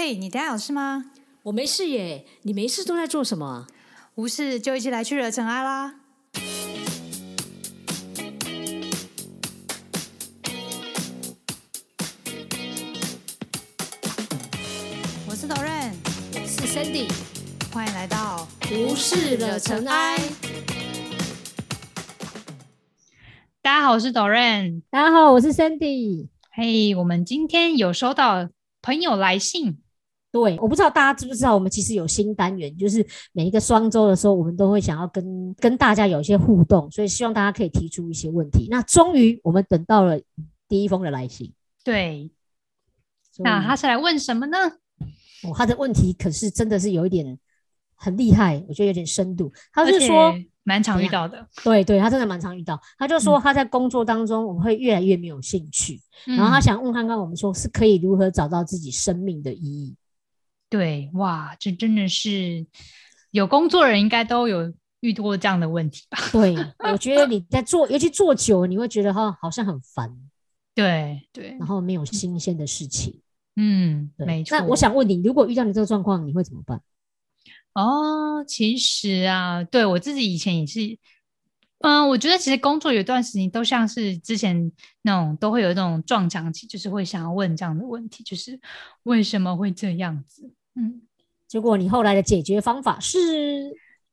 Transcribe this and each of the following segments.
嘿，你等下有事吗？我没事耶，你没事都在做什么？无事就一起来去惹尘埃啦！我是 Doren，我是 Sandy，欢迎来到无事惹尘埃。大家好，我是 Doren。大家好，我是 Sandy。嘿，我们今天有收到朋友来信。对，我不知道大家知不知道，我们其实有新单元，就是每一个双周的时候，我们都会想要跟跟大家有一些互动，所以希望大家可以提出一些问题。那终于我们等到了第一封的来信。对，那他是来问什么呢？哦，他的问题可是真的是有一点很厉害，我觉得有点深度。他是说蛮常遇到的，对对，他真的蛮常遇到。他就说他在工作当中，我们会越来越没有兴趣，然后他想问看看我们说是可以如何找到自己生命的意义。对，哇，这真的是有工作人应该都有遇过这样的问题吧？对，我觉得你在做，尤其做久，你会觉得哈好像很烦，对对，然后没有新鲜的事情，嗯，没错。那我想问你，如果遇到你这个状况，你会怎么办？哦，其实啊，对我自己以前也是。嗯，我觉得其实工作有段时间都像是之前那种都会有一种撞墙期，就是会想要问这样的问题，就是为什么会这样子？嗯，结果你后来的解决方法是，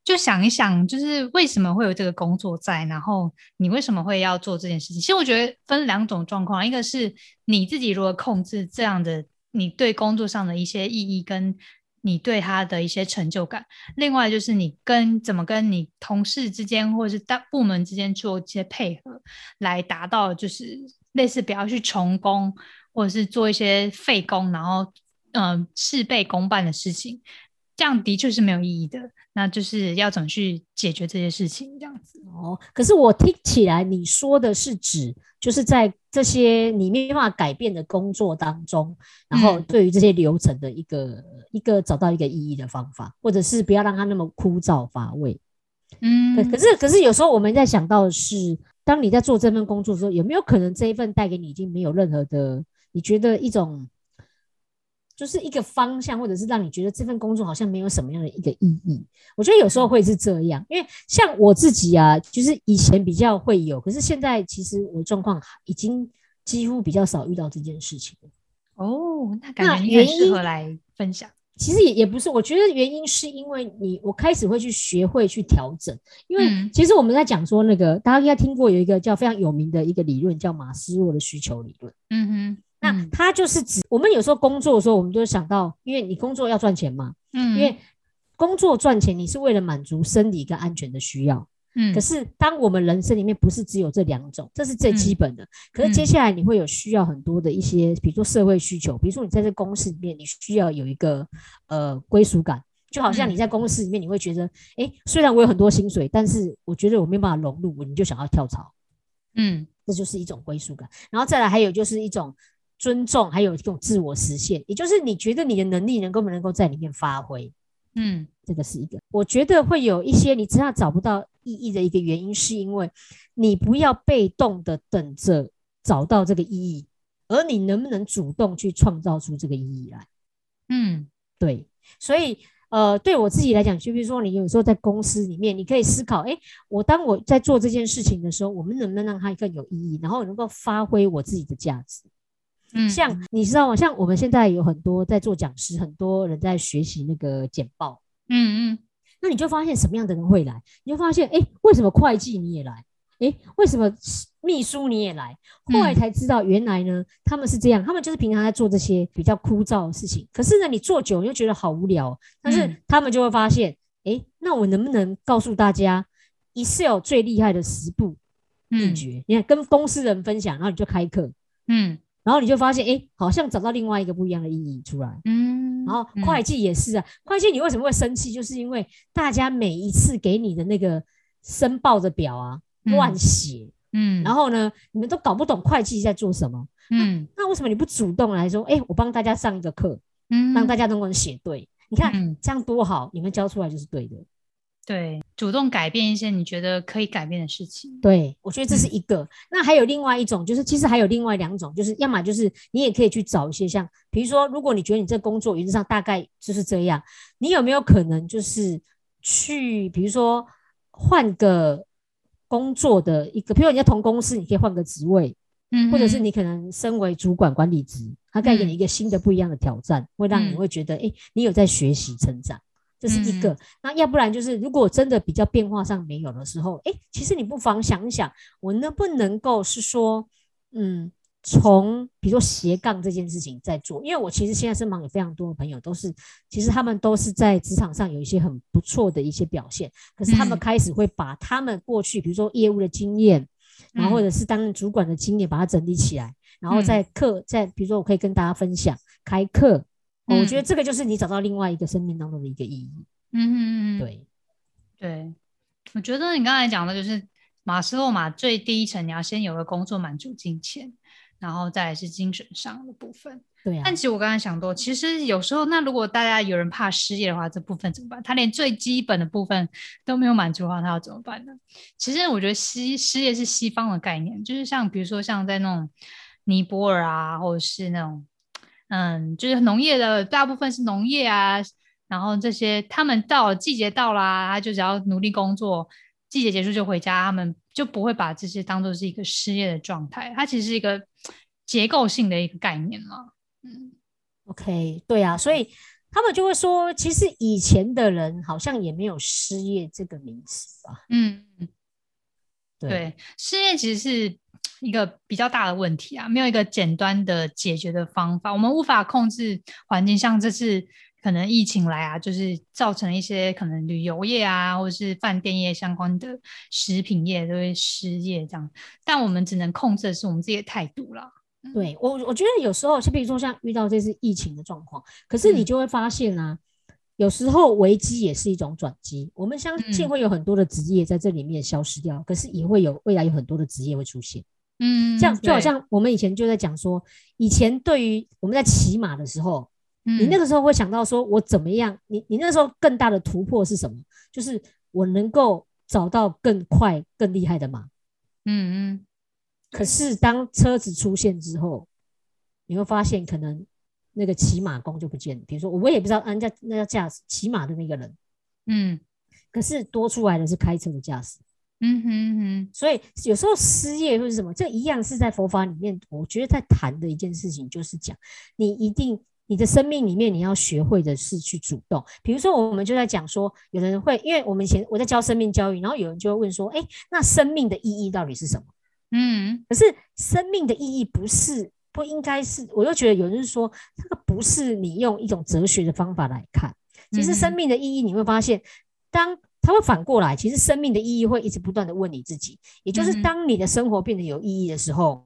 就想一想，就是为什么会有这个工作在，然后你为什么会要做这件事情？其实我觉得分两种状况，一个是你自己如何控制这样的你对工作上的一些意义跟。你对他的一些成就感，另外就是你跟怎么跟你同事之间或者是大部门之间做一些配合，来达到就是类似不要去重工或者是做一些废工，然后嗯事倍功半的事情，这样的确是没有意义的。那就是要怎么去解决这些事情，这样子哦。可是我听起来你说的是指，就是在这些你没办法改变的工作当中，然后对于这些流程的一个一个找到一个意义的方法，或者是不要让它那么枯燥乏味。嗯，可是可是有时候我们在想到的是，当你在做这份工作的时候，有没有可能这一份带给你已经没有任何的，你觉得一种。就是一个方向，或者是让你觉得这份工作好像没有什么样的一个意义。我觉得有时候会是这样，因为像我自己啊，就是以前比较会有，可是现在其实我状况已经几乎比较少遇到这件事情哦，那感觉你很适合来分享。其实也也不是，我觉得原因是因为你，我开始会去学会去调整。因为其实我们在讲说那个，大家应该听过有一个叫非常有名的一个理论，叫马斯洛的需求理论。嗯哼。那它就是指我们有时候工作的时候，我们都想到，因为你工作要赚钱嘛，嗯，因为工作赚钱，你是为了满足生理跟安全的需要，嗯。可是当我们人生里面不是只有这两种，这是最基本的。可是接下来你会有需要很多的一些，比如说社会需求，比如说你在这公司里面，你需要有一个呃归属感，就好像你在公司里面，你会觉得，哎，虽然我有很多薪水，但是我觉得我没办法融入，你就想要跳槽，嗯，这就是一种归属感。然后再来还有就是一种。尊重，还有一种自我实现，也就是你觉得你的能力能够不能够在里面发挥，嗯，这个是一个。我觉得会有一些你知道找不到意义的一个原因，是因为你不要被动的等着找到这个意义，而你能不能主动去创造出这个意义来？嗯，对。所以，呃，对我自己来讲，就比如说你有时候在公司里面，你可以思考，哎，我当我在做这件事情的时候，我们能不能让它更有意义，然后能够发挥我自己的价值？嗯，像你知道吗？像我们现在有很多在做讲师，很多人在学习那个简报。嗯嗯，那你就发现什么样的人会来？你就发现，哎，为什么会计你也来？哎，为什么秘书你也来？后来才知道，原来呢，他们是这样，他们就是平常在做这些比较枯燥的事情。可是呢，你做久又觉得好无聊。但是他们就会发现，哎，那我能不能告诉大家，Excel 最厉害的十步秘诀？你看，跟公司人分享，然后你就开课。嗯。然后你就发现，哎，好像找到另外一个不一样的意义出来。嗯，然后会计也是啊，会计你为什么会生气？就是因为大家每一次给你的那个申报的表啊乱写，嗯，然后呢，你们都搞不懂会计在做什么。嗯，那为什么你不主动来说，哎，我帮大家上一个课，嗯，让大家都能写对？你看这样多好，你们教出来就是对的。对，主动改变一些你觉得可以改变的事情。对，我觉得这是一个。那还有另外一种，就是其实还有另外两种，就是要么就是你也可以去找一些像，比如说，如果你觉得你这工作原则上大概就是这样，你有没有可能就是去，比如说换个工作的一个，比如你在同公司，你可以换个职位，嗯，或者是你可能身为主管管理职，他带给你一个新的不一样的挑战，会让你会觉得，哎，你有在学习成长。这是一个，那要不然就是，如果真的比较变化上没有的时候，哎，其实你不妨想一想，我能不能够是说，嗯，从比如说斜杠这件事情在做，因为我其实现在身旁有非常多的朋友，都是其实他们都是在职场上有一些很不错的一些表现，可是他们开始会把他们过去比如说业务的经验，然后或者是担任主管的经验，把它整理起来，然后在课在比如说我可以跟大家分享开课。我觉得这个就是你找到另外一个生命当中的一个意义。嗯，对，对，我觉得你刚才讲的就是马斯洛嘛，最低一层你要先有个工作满足金钱，然后再来是精神上的部分。对啊。但其实我刚才想多，其实有时候那如果大家有人怕失业的话，这部分怎么办？他连最基本的部分都没有满足的话，他要怎么办呢？其实我觉得西失业是西方的概念，就是像比如说像在那种尼泊尔啊，或者是那种。嗯，就是农业的大部分是农业啊，然后这些他们到季节到啦，他就只要努力工作，季节结束就回家，他们就不会把这些当做是一个失业的状态。它其实是一个结构性的一个概念嘛。嗯，OK，对啊，所以他们就会说，其实以前的人好像也没有失业这个名词吧？嗯，对，失业其实是。一个比较大的问题啊，没有一个简单的解决的方法。我们无法控制环境，像这次可能疫情来啊，就是造成一些可能旅游业啊，或者是饭店业相关的食品业都会失业这样。但我们只能控制的是我们自己的态度了。对我，我觉得有时候，就比如说像遇到这次疫情的状况，可是你就会发现啊，有时候危机也是一种转机。我们相信会有很多的职业在这里面消失掉，可是也会有未来有很多的职业会出现。嗯，这样就好像我们以前就在讲说，以前对于我们在骑马的时候，你那个时候会想到说，我怎么样？你你那时候更大的突破是什么？就是我能够找到更快、更厉害的马。嗯嗯。可是当车子出现之后，你会发现可能那个骑马工就不见了。比如说，我也不知道人家那叫驾驶骑马的那个人，嗯，可是多出来的是开车的驾驶。嗯哼哼，所以有时候失业或者什么，这一样是在佛法里面，我觉得在谈的一件事情，就是讲你一定你的生命里面你要学会的是去主动。比如说，我们就在讲说，有的人会，因为我们以前我在教生命教育，然后有人就会问说，哎，那生命的意义到底是什么？嗯，可是生命的意义不是不应该是，我又觉得有人说，这个不是你用一种哲学的方法来看，其实生命的意义你会发现，当。他会反过来，其实生命的意义会一直不断的问你自己，也就是当你的生活变得有意义的时候，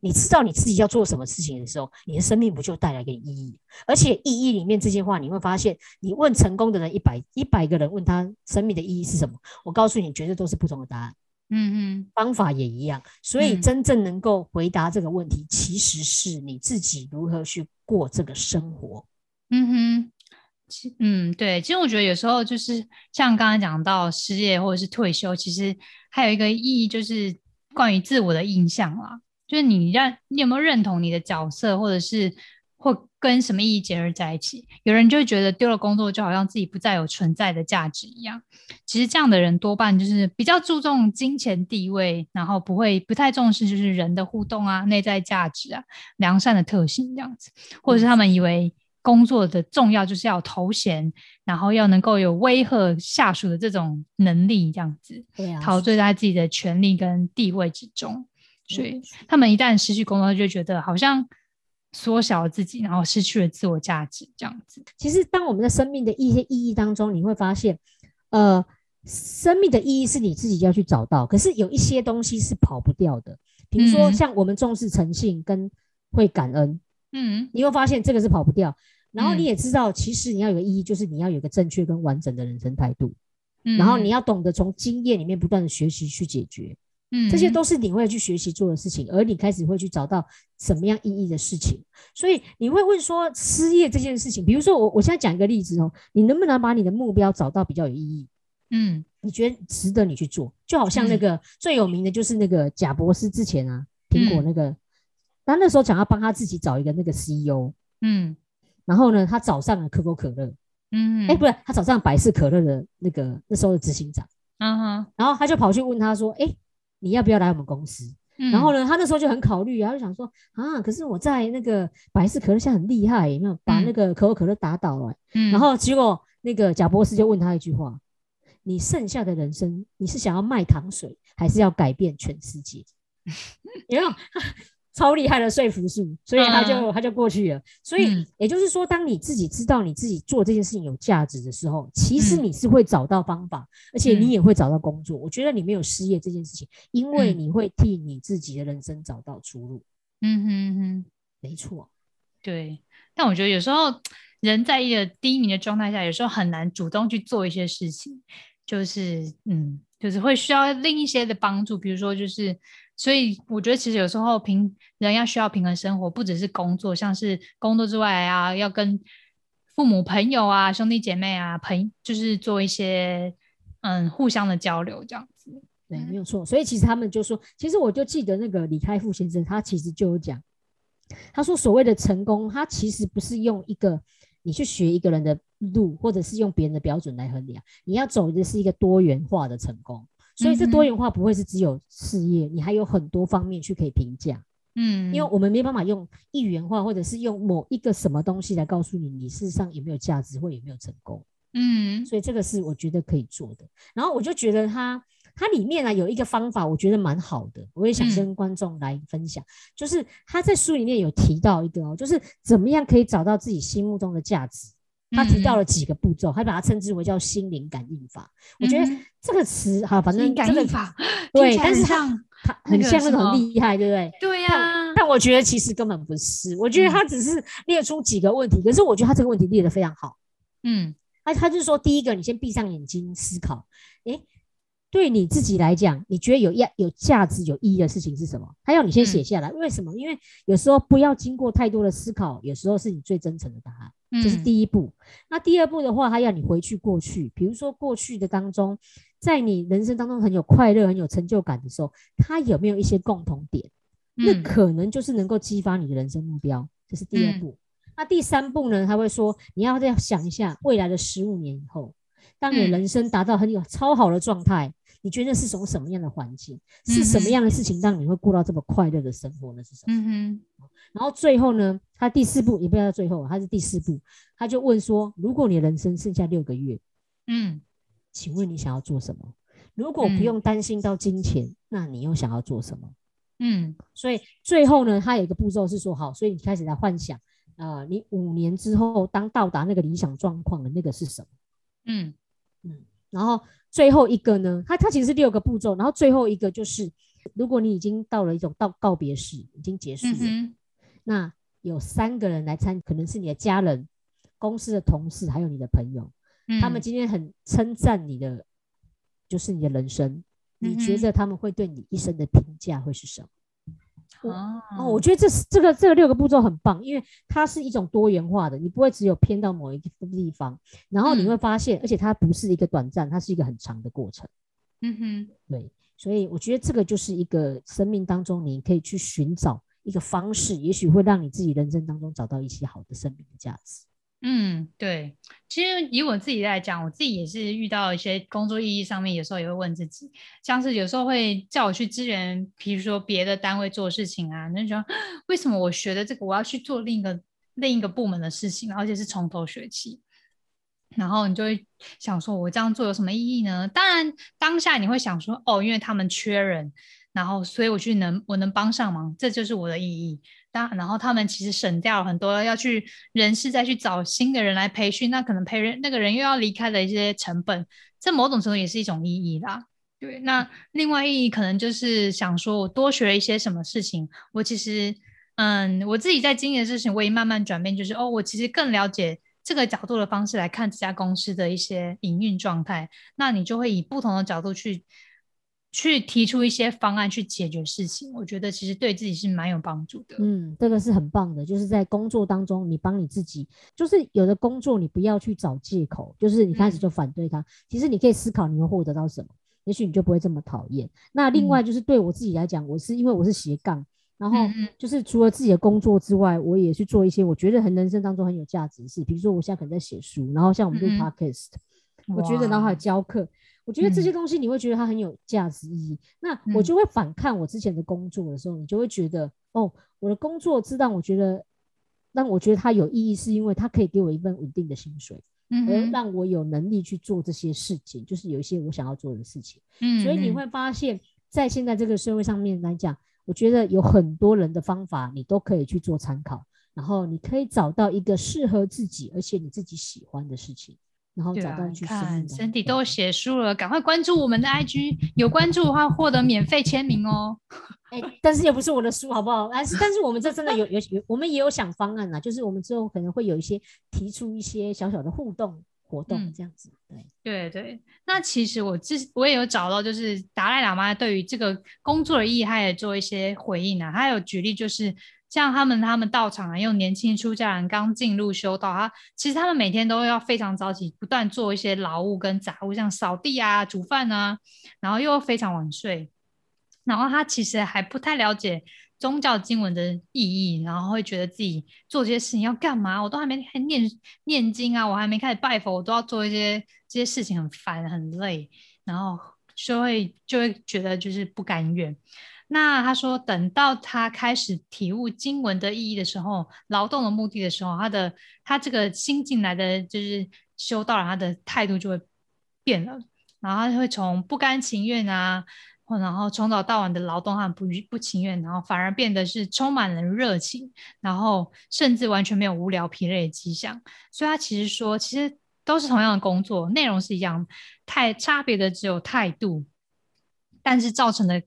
你知道你自己要做什么事情的时候，你的生命不就带来给你意义？而且意义里面这些话，你会发现，你问成功的人一百一百个人问他生命的意义是什么，我告诉你，绝对都是不同的答案。嗯嗯，方法也一样，所以真正能够回答这个问题，其实是你自己如何去过这个生活。嗯哼。嗯，对，其实我觉得有时候就是像刚才讲到失业或者是退休，其实还有一个意义就是关于自我的印象啦，就是你让你有没有认同你的角色，或者是或跟什么意义结合在一起。有人就会觉得丢了工作就好像自己不再有存在的价值一样。其实这样的人多半就是比较注重金钱地位，然后不会不太重视就是人的互动啊、内在价值啊、良善的特性这样子，或者是他们以为。工作的重要就是要头衔，然后要能够有威吓下属的这种能力，这样子，对啊，陶醉在自己的权利跟地位之中。所以他们一旦失去工作，就觉得好像缩小了自己，然后失去了自我价值，这样子。其实，当我们在生命的一些意义当中，你会发现，呃，生命的意义是你自己要去找到。可是有一些东西是跑不掉的，比如说像我们重视诚信跟会感恩，嗯，你会发现这个是跑不掉。然后你也知道，其实你要有个意义，就是你要有个正确跟完整的人生态度。嗯，然后你要懂得从经验里面不断的学习去解决。嗯，这些都是你会去学习做的事情，而你开始会去找到什么样意义的事情。所以你会问说，失业这件事情，比如说我我现在讲一个例子哦，你能不能把你的目标找到比较有意义？嗯，你觉得值得你去做？就好像那个最有名的就是那个贾博士之前啊，苹果那个，他那时候想要帮他自己找一个那个 CEO，嗯，然后呢，他找上了可口可乐，嗯，哎，不是，他找上百事可乐的那个那时候的执行长，嗯哼，然后他就跑去问他说，哎，你要不要来我们公司？然后呢，他那时候就很考虑，然后就想说啊，可是我在那个百事可乐现在很厉害，有没有把那个可口可乐打倒了？嗯，然后结果那个贾博士就问他一句话：你剩下的人生，你是想要卖糖水，还是要改变全世界？有没有？超厉害的说服术，所以他就他就过去了。所以也就是说，当你自己知道你自己做这件事情有价值的时候，其实你是会找到方法，而且你也会找到工作。我觉得你没有失业这件事情，因为你会替你自己的人生找到出路。嗯哼哼，没错，对。但我觉得有时候人在一个低迷的状态下，有时候很难主动去做一些事情，就是嗯，就是会需要另一些的帮助，比如说就是。所以我觉得，其实有时候平人要需要平衡生活，不只是工作，像是工作之外啊，要跟父母、朋友啊、兄弟姐妹啊，朋就是做一些嗯互相的交流，这样子。对，没有错。所以其实他们就说，其实我就记得那个李开复先生，他其实就有讲，他说所谓的成功，他其实不是用一个你去学一个人的路，或者是用别人的标准来衡量，你要走的是一个多元化的成功。所以这多元化不会是只有事业，你还有很多方面去可以评价，嗯，因为我们没办法用一元化或者是用某一个什么东西来告诉你你事实上有没有价值或有没有成功，嗯，所以这个是我觉得可以做的。然后我就觉得它它里面呢有一个方法，我觉得蛮好的，我也想跟观众来分享，就是他在书里面有提到一个哦，就是怎么样可以找到自己心目中的价值。他提到了几个步骤，还把它称之为叫心灵感应法。我觉得这个词哈，反正感应法 对，但是它它很像那种厉害，对不对？对呀。但我觉得其实根本不是，我觉得他只是列出几个问题，可是我觉得他这个问题列得非常好。嗯，他他就是说，第一个，你先闭上眼睛思考，诶，对你自己来讲，你觉得有价、有价值、有意义的事情是什么？他要你先写下来。为什么？因为有时候不要经过太多的思考，有时候是你最真诚的答案。这是第一步。那第二步的话，他要你回去过去，比如说过去的当中，在你人生当中很有快乐、很有成就感的时候，他有没有一些共同点？那可能就是能够激发你的人生目标。这是第二步。那第三步呢？他会说，你要再想一下未来的十五年以后，当你人生达到很有超好的状态，你觉得是从什么样的环境？是什么样的事情让你会过到这么快乐的生活呢？是什么？嗯哼。然后最后呢，他第四步也不要到最后，他是第四步，他就问说：如果你人生剩下六个月，嗯，请问你想要做什么？如果不用担心到金钱，那你又想要做什么？嗯，所以最后呢，他有一个步骤是说：好，所以你开始在幻想，啊，你五年之后当到达那个理想状况的那个是什么？嗯嗯，然后最后一个呢，它它其实是六个步骤，然后最后一个就是，如果你已经到了一种到告别式，已经结束了。那有三个人来参，可能是你的家人、公司的同事，还有你的朋友。嗯，他们今天很称赞你的，就是你的人生。你觉得他们会对你一生的评价会是什么？哦哦，我觉得这是这个这个六个步骤很棒，因为它是一种多元化的，你不会只有偏到某一个地方，然后你会发现，而且它不是一个短暂，它是一个很长的过程。嗯哼，对，所以我觉得这个就是一个生命当中你可以去寻找。一个方式，也许会让你自己人生当中找到一些好的生命的价值。嗯，对。其实以我自己来讲，我自己也是遇到一些工作意义上面，有时候也会问自己，像是有时候会叫我去支援，比如说别的单位做事情啊，那说为什么我学的这个，我要去做另一个另一个部门的事情，而且是从头学起。然后你就会想说，我这样做有什么意义呢？当然，当下你会想说，哦，因为他们缺人。然后，所以我去能我能帮上忙，这就是我的意义。当然后他们其实省掉很多要去人事再去找新的人来培训，那可能培人那个人又要离开的一些成本，这某种程度也是一种意义啦。对，那另外意义可能就是想说我多学了一些什么事情。我其实，嗯，我自己在经营的事情，我也慢慢转变，就是哦，我其实更了解这个角度的方式来看这家公司的一些营运状态。那你就会以不同的角度去。去提出一些方案去解决事情，我觉得其实对自己是蛮有帮助的。嗯，这个是很棒的，就是在工作当中，你帮你自己，就是有的工作你不要去找借口，就是你开始就反对他，其实你可以思考你会获得到什么，也许你就不会这么讨厌。那另外就是对我自己来讲，我是因为我是斜杠，然后就是除了自己的工作之外，我也去做一些我觉得很人生当中很有价值的事，比如说我现在可能在写书，然后像我们录 podcast，我觉得然后还有教课。我觉得这些东西你会觉得它很有价值意义，那我就会反看我之前的工作的时候，你就会觉得哦，我的工作是让我觉得让我觉得它有意义，是因为它可以给我一份稳定的薪水，嗯，而让我有能力去做这些事情，就是有一些我想要做的事情，嗯，所以你会发现在现在这个社会上面来讲，我觉得有很多人的方法你都可以去做参考，然后你可以找到一个适合自己而且你自己喜欢的事情。然后找到去看，Cindy 都写书了，赶快关注我们的 IG，有关注的话获得免费签名哦。哎，但是也不是我的书，好不好？但是但是我们这真的有有有，我们也有想方案呐，就是我们之后可能会有一些提出一些小小的互动活动这样子。对对对，那其实我之我也有找到，就是达赖喇嘛对于这个工作的意义，他也做一些回应啊，他有举例就是。像他们，他们到场啊，用年轻出家人刚进入修道，他其实他们每天都要非常早起，不断做一些劳务跟杂物，像扫地啊、煮饭啊，然后又非常晚睡。然后他其实还不太了解宗教经文的意义，然后会觉得自己做这些事情要干嘛？我都还没还念念经啊，我还没开始拜佛，我都要做一些这些事情，很烦很累，然后就会就会觉得就是不甘愿。那他说，等到他开始体悟经文的意义的时候，劳动的目的的时候，他的他这个新进来的就是修道人，他的态度就会变了，然后他会从不甘情愿啊，然后从早到晚的劳动，他不不情愿，然后反而变得是充满了热情，然后甚至完全没有无聊疲累的迹象。所以他其实说，其实都是同样的工作，内容是一样，太差别的只有态度，但是造成的。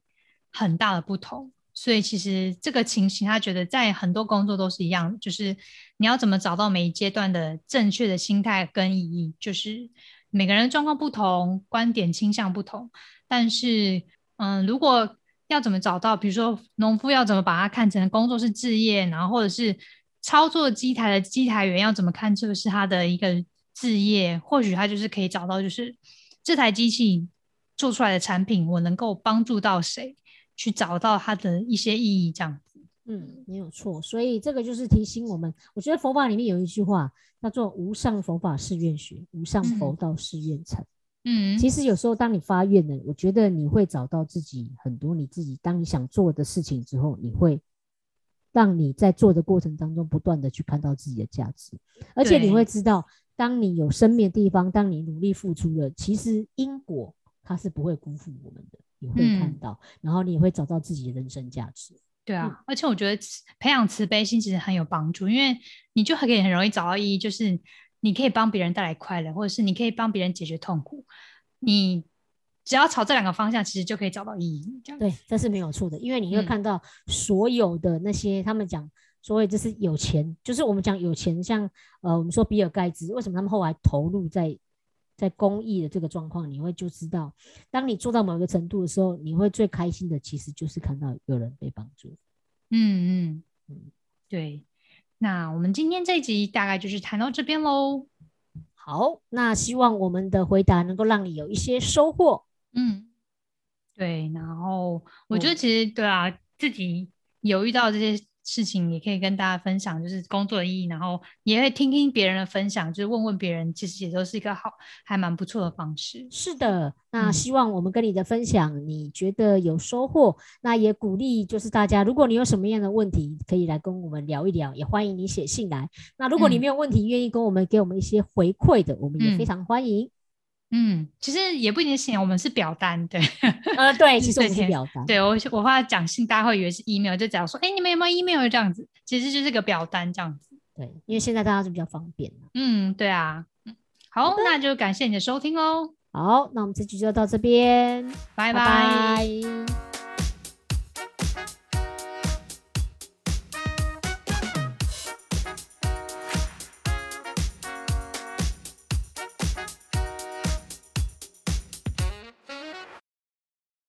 很大的不同，所以其实这个情形，他觉得在很多工作都是一样，就是你要怎么找到每一阶段的正确的心态跟意义，就是每个人的状况不同，观点倾向不同，但是嗯，如果要怎么找到，比如说农夫要怎么把它看成工作是置业，然后或者是操作机台的机台员要怎么看这个是他的一个置业，或许他就是可以找到，就是这台机器做出来的产品，我能够帮助到谁。去找到它的一些意义，这样子，嗯，没有错。所以这个就是提醒我们，我觉得佛法里面有一句话叫做“无上佛法是愿学，无上佛道是愿成”。嗯，其实有时候当你发愿了，我觉得你会找到自己很多你自己当你想做的事情之后，你会让你在做的过程当中不断的去看到自己的价值，而且你会知道，当你有生命的地方，当你努力付出了，其实因果它是不会辜负我们的。你会看到，然后你也会找到自己的人生价值。对啊，而且我觉得培养慈悲心其实很有帮助，因为你就可以很容易找到意义，就是你可以帮别人带来快乐，或者是你可以帮别人解决痛苦。你只要朝这两个方向，其实就可以找到意义。这样对，这是没有错的，因为你会看到所有的那些他们讲，所谓就是有钱，就是我们讲有钱，像呃，我们说比尔盖茨，为什么他们后来投入在？在公益的这个状况，你会就知道，当你做到某个程度的时候，你会最开心的，其实就是看到有人被帮助。嗯嗯嗯，对。那我们今天这一集大概就是谈到这边喽。好，那希望我们的回答能够让你有一些收获。嗯，对。然后我觉得其实对啊，自己有遇到这些。事情也可以跟大家分享，就是工作的意义，然后也会听听别人的分享，就是问问别人，其实也都是一个好，还蛮不错的方式。是的，那希望我们跟你的分享，你觉得有收获，那也鼓励就是大家，如果你有什么样的问题，可以来跟我们聊一聊，也欢迎你写信来。那如果你没有问题，愿意跟我们给我们一些回馈的，我们也非常欢迎。嗯，其实也不一定信，我们是表单，对，呃，对，其实我们是表单，对我我怕讲信，大家会以为是 email，就假如说，哎，你们有没有 email 这样子，其实就是个表单这样子，对，因为现在大家是比较方便嗯，对啊，嗯，好，那就感谢你的收听哦，好，那我们这集就到这边，拜。拜。